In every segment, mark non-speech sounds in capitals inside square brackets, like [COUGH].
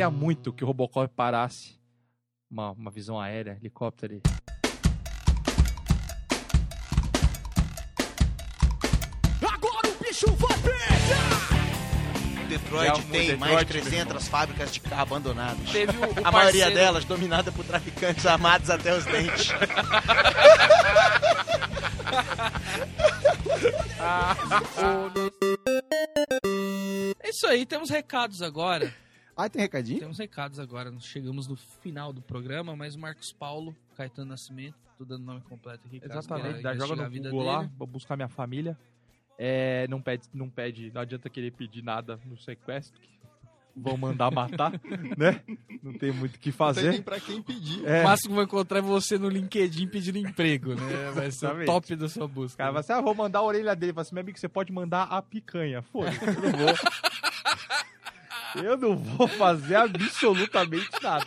queria muito que o Robocop parasse. Uma, uma visão aérea, helicóptero ali. Agora o bicho vai pegar! Detroit o tem Detroit, mais de meu 300 fábricas de carro abandonadas. Teve o, o A maioria parceiro- delas dominada por traficantes armados até os dentes. [LAUGHS] É isso aí, temos recados agora. Ah, tem recadinho? Temos recados agora. Chegamos no final do programa, mas o Marcos Paulo, Caetano Nascimento, tô dando nome completo aqui. Exatamente, dá, joga no Google lá, vou buscar minha família. É, não pede, não pede, não adianta querer pedir nada no sequestro. que Vão mandar matar, [LAUGHS] né? Não tem muito o que Não tem fazer. pra quem pedir. É, O máximo que vai encontrar é você no LinkedIn pedindo emprego, né? Vai ser o top da sua busca. cara vai assim, ah, vou mandar a orelha dele. Fala assim, meu amigo, você pode mandar a picanha. Foda-se, eu não vou. [LAUGHS] Eu não vou fazer absolutamente nada.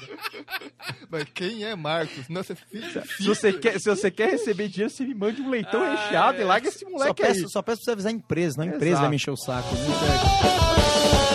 Mas quem é Marcos? Não, você fica... Se você quer, se você quer receber dinheiro, você me mande um leitão Ah, recheado é. e larga esse Só moleque aí. peço, só peço pra você avisar a empresa, não a empresa vai me encher o saco. Não.